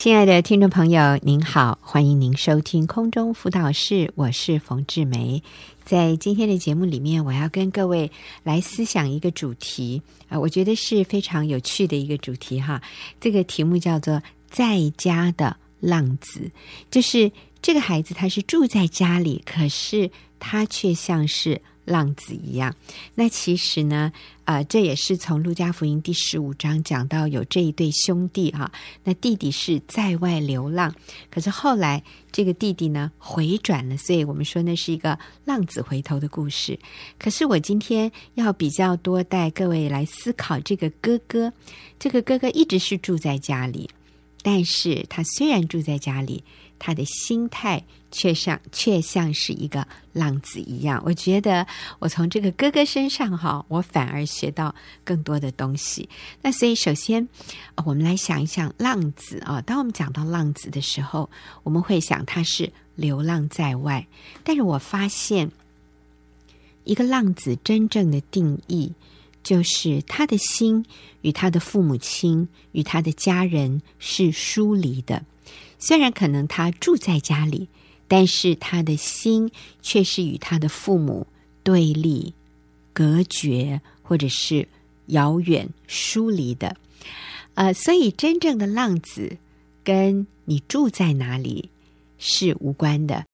亲爱的听众朋友，您好，欢迎您收听空中辅导室，我是冯志梅。在今天的节目里面，我要跟各位来思想一个主题啊，我觉得是非常有趣的一个主题哈。这个题目叫做“在家的浪子”，就是这个孩子他是住在家里，可是他却像是。浪子一样，那其实呢，呃，这也是从路加福音第十五章讲到有这一对兄弟哈，那弟弟是在外流浪，可是后来这个弟弟呢回转了，所以我们说那是一个浪子回头的故事。可是我今天要比较多带各位来思考这个哥哥，这个哥哥一直是住在家里，但是他虽然住在家里。他的心态却像却像是一个浪子一样，我觉得我从这个哥哥身上哈，我反而学到更多的东西。那所以首先，我们来想一想浪子啊。当我们讲到浪子的时候，我们会想他是流浪在外，但是我发现一个浪子真正的定义，就是他的心与他的父母亲与他的家人是疏离的。虽然可能他住在家里，但是他的心却是与他的父母对立、隔绝，或者是遥远疏离的。呃，所以真正的浪子跟你住在哪里是无关的。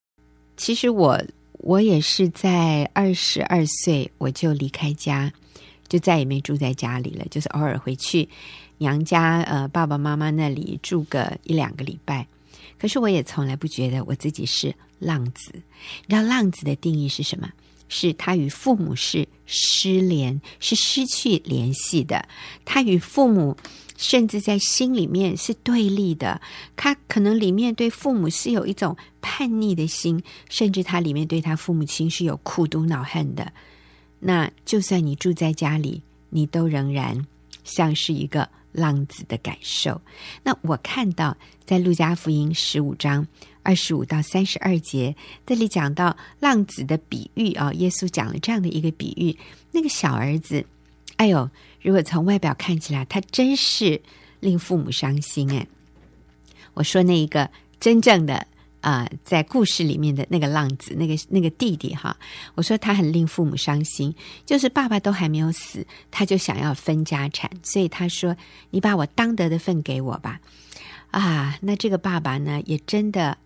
其实我我也是在二十二岁我就离开家，就再也没住在家里了，就是偶尔回去娘家，呃，爸爸妈妈那里住个一两个礼拜。可是我也从来不觉得我自己是浪子。你知道浪子的定义是什么？是他与父母是失联，是失去联系的。他与父母甚至在心里面是对立的。他可能里面对父母是有一种叛逆的心，甚至他里面对他父母亲是有苦毒恼恨的。那就算你住在家里，你都仍然像是一个。浪子的感受。那我看到在路加福音十五章二十五到三十二节，这里讲到浪子的比喻啊，耶稣讲了这样的一个比喻。那个小儿子，哎呦，如果从外表看起来，他真是令父母伤心哎。我说那一个真正的。啊、在故事里面的那个浪子，那个那个弟弟哈，我说他很令父母伤心，就是爸爸都还没有死，他就想要分家产，所以他说：“你把我当得的份给我吧。”啊，那这个爸爸呢，也真的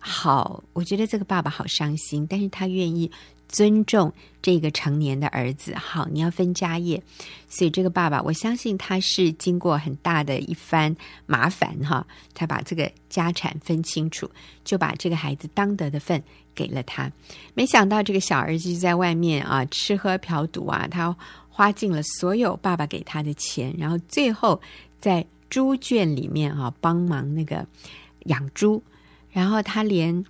好，我觉得这个爸爸好伤心，但是他愿意。尊重这个成年的儿子，好，你要分家业，所以这个爸爸，我相信他是经过很大的一番麻烦哈，他把这个家产分清楚，就把这个孩子当得的份给了他。没想到这个小儿子就在外面啊，吃喝嫖赌啊，他花尽了所有爸爸给他的钱，然后最后在猪圈里面啊帮忙那个养猪，然后他连。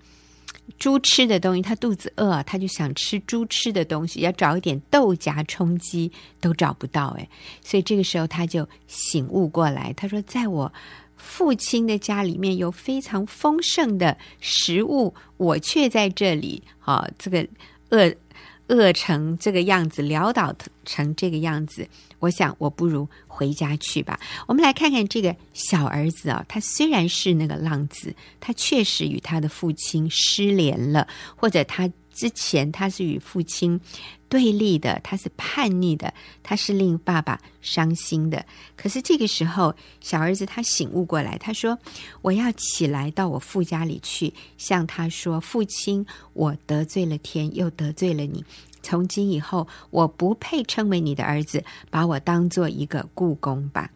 猪吃的东西，他肚子饿，他就想吃猪吃的东西，要找一点豆荚充饥，都找不到哎，所以这个时候他就醒悟过来，他说：“在我父亲的家里面有非常丰盛的食物，我却在这里，啊，这个饿。”饿成这个样子，潦倒成这个样子，我想我不如回家去吧。我们来看看这个小儿子啊，他虽然是那个浪子，他确实与他的父亲失联了，或者他之前他是与父亲对立的，他是叛逆的，他是令爸爸伤心的。可是这个时候，小儿子他醒悟过来，他说：“我要起来到我父家里去，向他说，父亲，我得罪了天，又得罪了你。从今以后，我不配称为你的儿子，把我当做一个雇工吧。”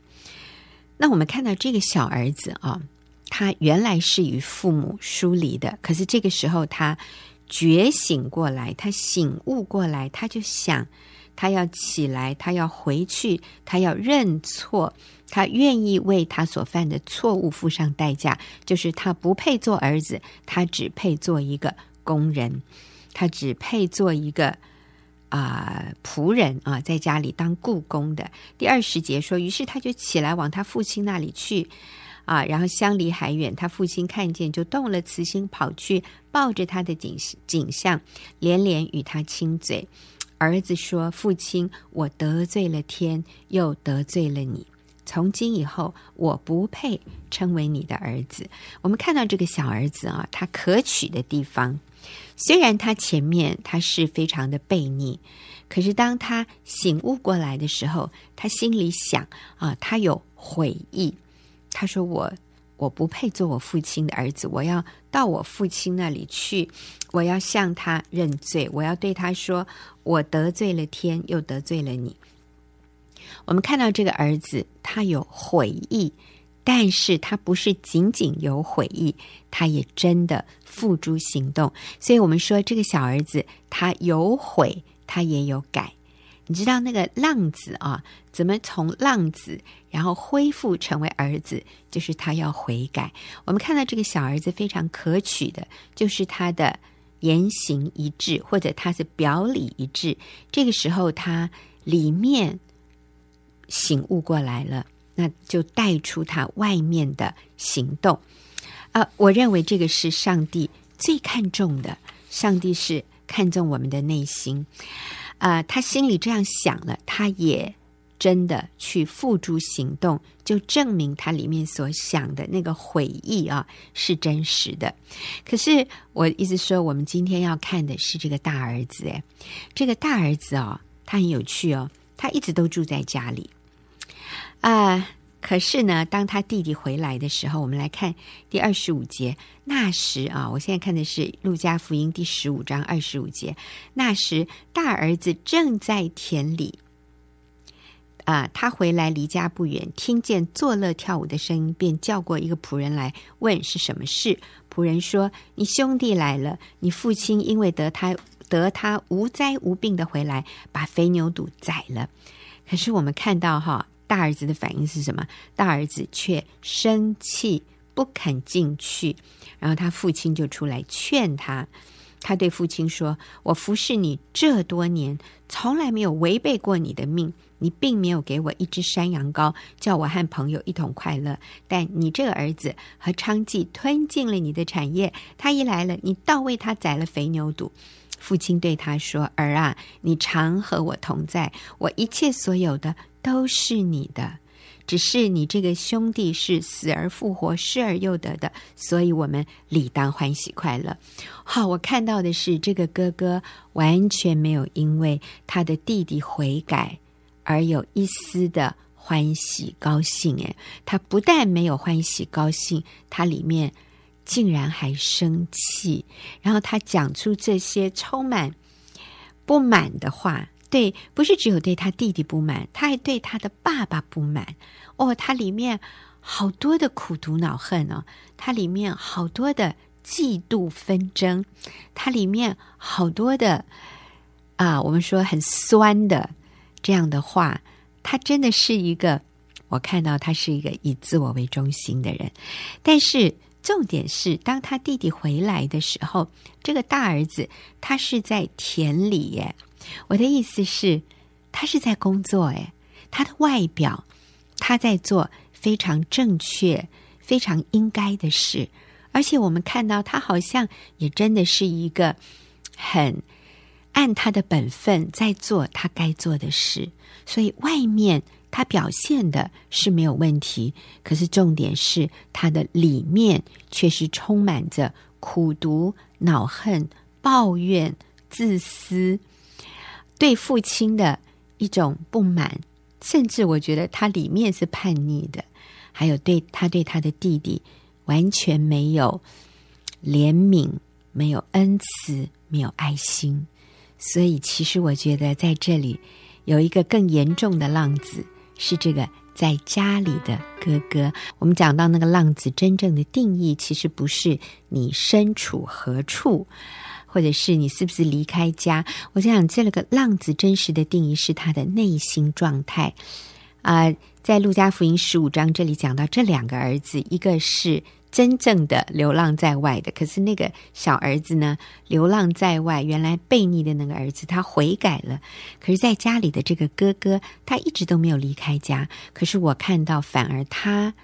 那我们看到这个小儿子啊，他原来是与父母疏离的，可是这个时候他。觉醒过来，他醒悟过来，他就想，他要起来，他要回去，他要认错，他愿意为他所犯的错误付上代价。就是他不配做儿子，他只配做一个工人，他只配做一个啊、仆人啊，在家里当雇工的。第二十节说，于是他就起来往他父亲那里去。啊，然后相离还远，他父亲看见就动了慈心，跑去抱着他的颈颈项，连连与他亲嘴。儿子说：“父亲，我得罪了天，又得罪了你。从今以后我不配称为你的儿子。我们看到这个小儿子啊，他可取的地方，虽然他前面他是非常的悖逆，可是当他醒悟过来的时候，他心里想啊，他有悔意。他说我。我不配做我父亲的儿子，我要到我父亲那里去，我要向他认罪，我要对他说，我得罪了天，又得罪了你。我们看到这个儿子，他有悔意，但是他不是仅仅有悔意，他也真的付诸行动。所以，我们说这个小儿子，他有悔，他也有改。你知道那个浪子啊，怎么从浪子然后恢复成为儿子？就是他要悔改。我们看到这个小儿子非常可取的，就是他的言行一致，或者他是表里一致。这个时候他里面醒悟过来了，那就带出他外面的行动。啊，我认为这个是上帝最看重的。上帝是看重我们的内心。啊、他心里这样想了，他也真的去付诸行动，就证明他里面所想的那个悔意啊是真实的。可是我意思说，我们今天要看的是这个大儿子，哎，这个大儿子哦，他很有趣哦，他一直都住在家里，啊、可是呢，当他弟弟回来的时候，我们来看第二十五节。那时啊，我现在看的是《路加福音》第十五章二十五节。那时，大儿子正在田里，啊，他回来离家不远，听见作乐跳舞的声音，便叫过一个仆人来问是什么事。仆人说：“你兄弟来了，你父亲因为得他得他无灾无病的回来，把肥牛犊宰了。”可是我们看到哈。大儿子的反应是什么？大儿子却生气，不肯进去。然后他父亲就出来劝他。他对父亲说：“我服侍你这多年，从来没有违背过你的命。你并没有给我一只山羊羔，叫我和朋友一同快乐。但你这个儿子和娼妓吞进了你的产业。他一来了，你倒为他宰了肥牛肚。”父亲对他说：“儿啊，你常和我同在，我一切所有的。”都是你的，只是你这个兄弟是死而复活、失而又得的，所以我们理当欢喜快乐。好，我看到的是这个哥哥完全没有因为他的弟弟悔改而有一丝的欢喜高兴。诶，他不但没有欢喜高兴，他里面竟然还生气，然后他讲出这些充满不满的话。对，不是只有对他弟弟不满，他还对他的爸爸不满。哦，他里面好多的苦毒恼恨哦，他里面好多的嫉妒纷争，他里面好多的啊，我们说很酸的这样的话。他真的是一个，我看到他是一个以自我为中心的人。但是重点是，当他弟弟回来的时候，这个大儿子他是在田里。我的意思是，他是在工作，哎，他的外表，他在做非常正确、非常应该的事，而且我们看到他好像也真的是一个很按他的本分在做他该做的事，所以外面他表现的是没有问题，可是重点是他的里面却是充满着苦毒、恼恨、抱怨、自私。对父亲的一种不满，甚至我觉得他里面是叛逆的，还有对他对他的弟弟完全没有怜悯、没有恩慈、没有爱心。所以，其实我觉得在这里有一个更严重的浪子，是这个在家里的哥哥。我们讲到那个浪子真正的定义，其实不是你身处何处。或者是你是不是离开家？我想这个浪子真实的定义是他的内心状态啊、在路加福音十五章这里讲到这两个儿子，一个是真正的流浪在外的，可是那个小儿子呢，流浪在外，原来悖逆的那个儿子他悔改了，可是在家里的这个哥哥，他一直都没有离开家，可是我看到反而他。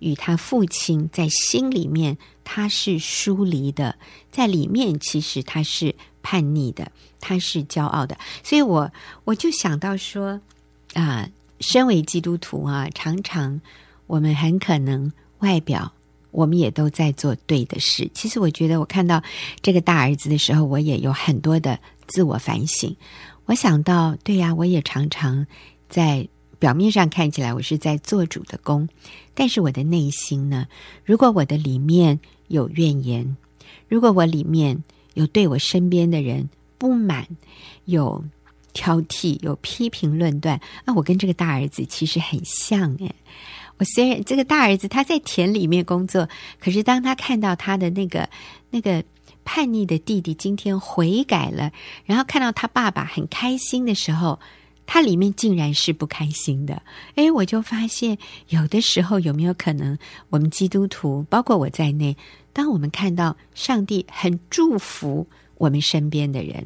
与他父亲在心里面，他是疏离的，在里面其实他是叛逆的，他是骄傲的，所以我我就想到说，啊、身为基督徒啊，常常我们很可能外表我们也都在做对的事。其实我觉得，我看到这个大儿子的时候，我也有很多的自我反省。我想到，对呀，我也常常在表面上看起来我是在做主的工，但是我的内心呢，如果我的里面有怨言，如果我里面有对我身边的人不满，有挑剔，有批评论断，那我跟这个大儿子其实很像诶。我虽然这个大儿子他在田里面工作，可是当他看到他的那个那个叛逆的弟弟今天悔改了，然后看到他爸爸很开心的时候，它里面竟然是不开心的。诶，我就发现有的时候有没有可能，我们基督徒，包括我在内，当我们看到上帝很祝福我们身边的人。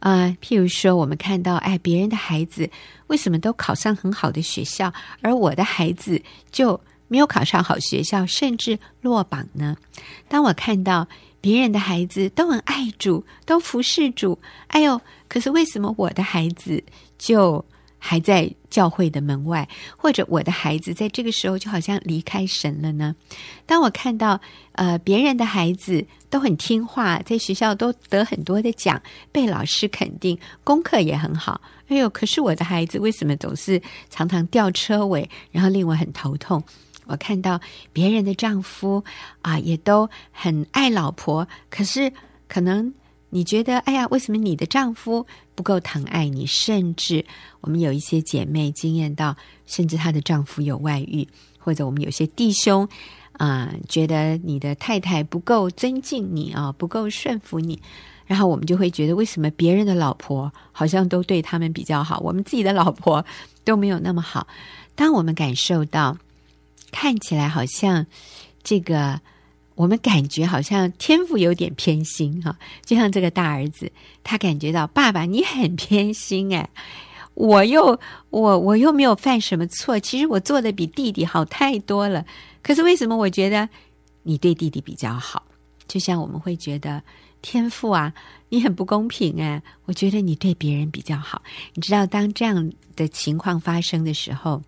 啊、呃，譬如说，我们看到，哎，别人的孩子为什么都考上很好的学校，而我的孩子就没有考上好学校，甚至落榜呢？当我看到别人的孩子都很爱主，都服侍主，哎呦，可是为什么我的孩子就还在教会的门外，或者我的孩子在这个时候就好像离开神了呢？当我看到呃别人的孩子都很听话，在学校都得很多的奖，被老师肯定，功课也很好，哎呦，可是我的孩子为什么总是常常吊车尾，然后令我很头痛？我看到别人的丈夫啊，也都很爱老婆，可是可能。你觉得，哎呀，为什么你的丈夫不够疼爱你？甚至我们有一些姐妹经验到，甚至她的丈夫有外遇，或者我们有些弟兄啊、觉得你的太太不够尊敬你啊，不够顺服你，然后我们就会觉得，为什么别人的老婆好像都对他们比较好，我们自己的老婆都没有那么好？当我们感受到，看起来好像这个。我们感觉好像天赋有点偏心哈，就像这个大儿子，他感觉到爸爸你很偏心哎，我又我我又没有犯什么错，其实我做的比弟弟好太多了，可是为什么我觉得你对弟弟比较好？就像我们会觉得天赋啊，你很不公平哎，我觉得你对别人比较好。你知道，当这样的情况发生的时候，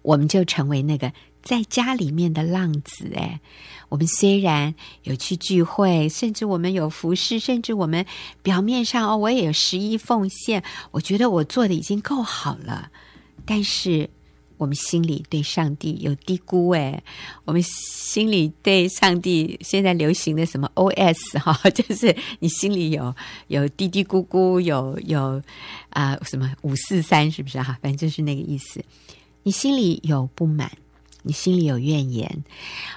我们就成为那个。在家里面的浪子，哎，我们虽然有去聚会，甚至我们有服侍，甚至我们表面上哦，我也有十一奉献，我觉得我做的已经够好了，但是我们心里对上帝有低估，哎，我们心里对上帝现在流行的什么 OS 哈，就是你心里有有嘀嘀咕咕，有有啊、什么五四三是不是哈？反正就是那个意思，你心里有不满。你心里有怨言，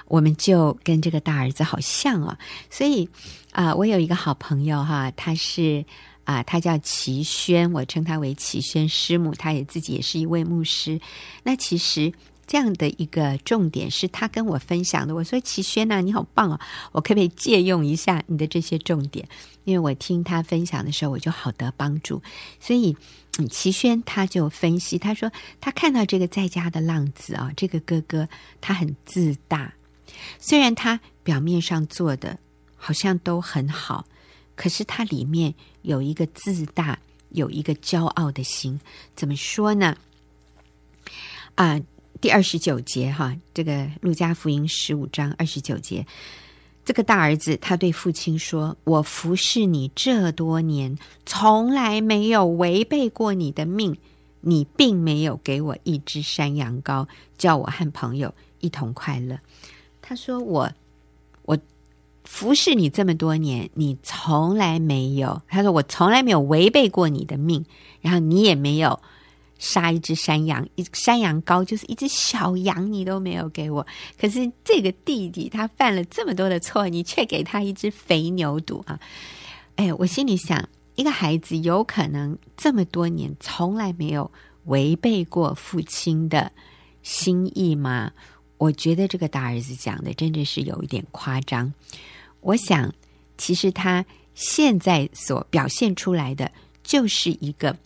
我们就跟这个大儿子好像哦，所以啊、我有一个好朋友哈，他是啊、他叫齐轩，我称他为齐轩师母，他也自己也是一位牧师。那其实这样的一个重点是他跟我分享的。我说齐轩呐，你好棒哦，我可不可以借用一下你的这些重点？因为我听他分享的时候，我就好得帮助，所以。齐轩他就分析，他说他看到这个在家的浪子啊，这个哥哥他很自大，虽然他表面上做的好像都很好，可是他里面有一个自大，有一个骄傲的心。怎么说呢？啊，第二十九节哈，这个路加福音十五章二十九节。这个大儿子他对父亲说：“我服侍你这多年，从来没有违背过你的命。你并没有给我一只山羊羔，叫我和朋友一同快乐。”他说：“我我服侍你这么多年，你从来没有。”他说：“我从来没有违背过你的命，然后你也没有。”杀一只山羊，一山羊羔就是一只小羊，你都没有给我。可是这个弟弟他犯了这么多的错，你却给他一只肥牛肚啊！哎，我心里想，一个孩子有可能这么多年从来没有违背过父亲的心意吗？我觉得这个大儿子讲的真的是有一点夸张。我想，其实他现在所表现出来的就是一个。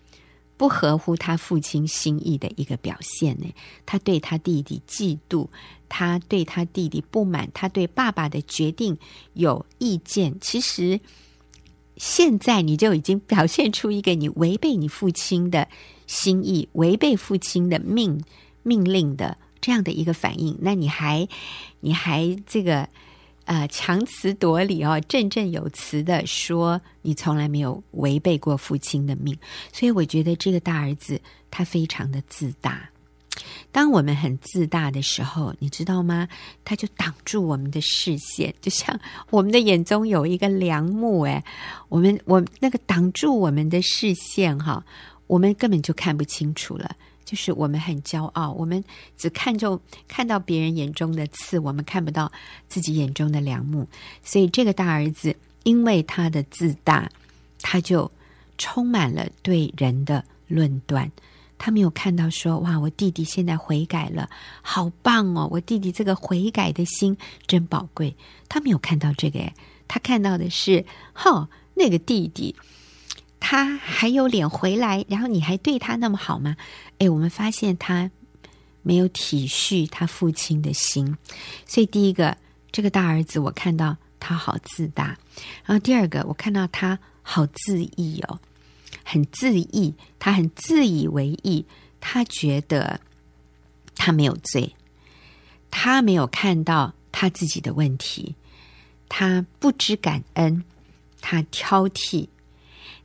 不合乎他父亲心意的一个表现呢？他对他弟弟嫉妒，他对他弟弟不满，他对爸爸的决定有意见。其实现在你就已经表现出一个你违背你父亲的心意、违背父亲的命命令的这样的一个反应，那你还你还这个呃强词夺理哦，振振有词的说你从来没有违背过父亲的命，所以我觉得这个大儿子他非常的自大。当我们很自大的时候，你知道吗？他就挡住我们的视线，就像我们的眼中有一个梁木，哎，我们我那个挡住我们的视线，哈，我们根本就看不清楚了。就是我们很骄傲，我们只看重看到别人眼中的刺，我们看不到自己眼中的梁木。所以这个大儿子，因为他的自大，他就充满了对人的论断。他没有看到说，哇，我弟弟现在悔改了，好棒哦！我弟弟这个悔改的心真宝贵。他没有看到这个，他看到的是，吼，那个弟弟，他还有脸回来，然后你还对他那么好吗？诶，我们发现他没有体恤他父亲的心。所以第一个，这个大儿子，我看到他好自大；然后第二个，我看到他好自意哦。很自意，他很自以为意，他觉得他没有罪，他没有看到他自己的问题，他不知感恩，他挑剔，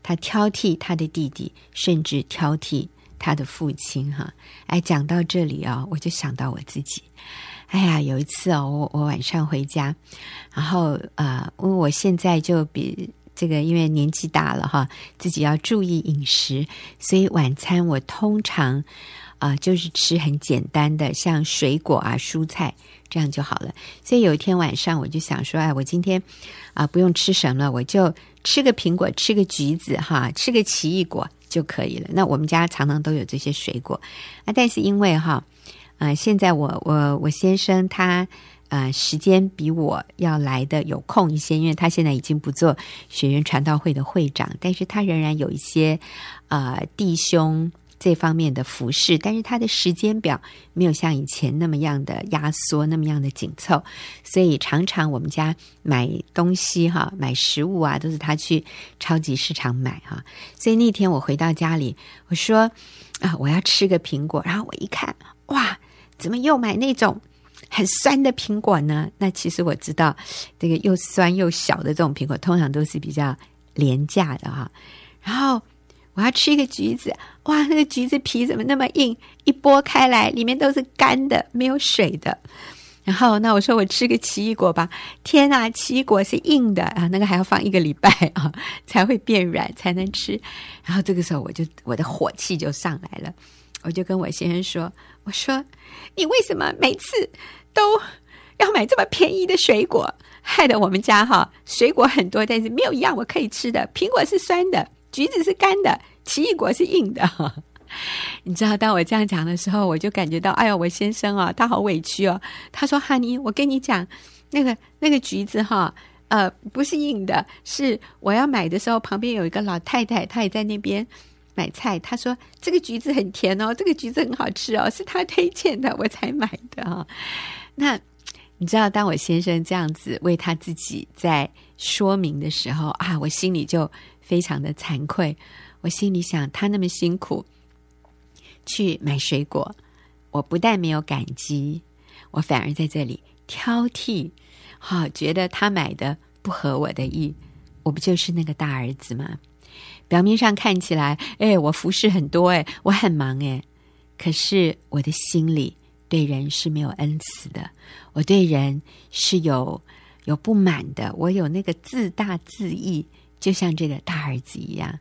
他挑剔他的弟弟，甚至挑剔他的父亲。哈，哎，讲到这里啊、我就想到我自己。哎呀，有一次哦，我我晚上回家，然后呃，因为我现在就比。这个因为年纪大了哈，自己要注意饮食，所以晚餐我通常啊、就是吃很简单的，像水果啊、蔬菜这样就好了。所以有一天晚上我就想说，哎，我今天啊、不用吃什么了，我就吃个苹果，吃个橘子哈，吃个奇异果就可以了。那我们家常常都有这些水果啊，但是因为哈啊、现在我我我先生他。啊，时间比我要来的有空一些，因为他现在已经不做学员传道会的会长，但是他仍然有一些啊弟兄这方面的服饰，但是他的时间表没有像以前那么样的压缩，那么样的紧凑，所以常常我们家买东西哈，买食物啊，都是他去超级市场买哈。所以那天我回到家里，我说啊，我要吃个苹果，然后我一看，哇，怎么又买那种？很酸的苹果呢？那其实我知道，这个又酸又小的这种苹果，通常都是比较廉价的哈。然后我要吃一个橘子，哇，那个橘子皮怎么那么硬？一剥开来，里面都是干的，没有水的。然后那我说我吃个奇异果吧，天哪，奇异果是硬的啊，那个还要放一个礼拜啊 才会变软才能吃。然后这个时候我就我的火气就上来了，我就跟我先生说：“我说你为什么每次？”都要买这么便宜的水果，害得我们家哈水果很多，但是没有一样我可以吃的。苹果是酸的，橘子是干的，奇异果是硬的。你知道，当我这样讲的时候，我就感觉到，哎呀，我先生啊，他好委屈哦。他说：“哈尼，我跟你讲，那个那个橘子哈，呃，不是硬的，是我要买的时候，旁边有一个老太太，她也在那边买菜。她说这个橘子很甜哦，这个橘子很好吃哦，是她推荐的，我才买的啊。”那你知道，当我先生这样子为他自己在说明的时候啊，我心里就非常的惭愧。我心里想，他那么辛苦去买水果，我不但没有感激，我反而在这里挑剔，哈、啊，觉得他买的不合我的意。我不就是那个大儿子吗？表面上看起来，哎，我服侍很多，哎，我很忙，哎，可是我的心里。对人是没有恩慈的，我对人是有有不满的，我有那个自大自义，就像这个大儿子一样。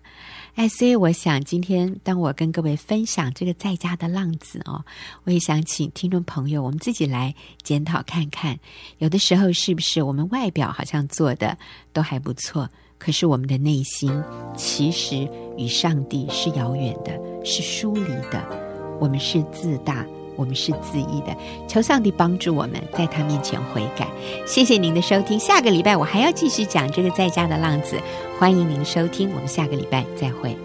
哎，所以我想今天当我跟各位分享这个在家的浪子哦，我也想请听众朋友，我们自己来检讨看看，有的时候是不是我们外表好像做的都还不错，可是我们的内心其实与上帝是遥远的，是疏离的，我们是自大。我们是自义的，求上帝帮助我们在他面前悔改。谢谢您的收听，下个礼拜我还要继续讲这个在家的浪子，欢迎您收听，我们下个礼拜再会。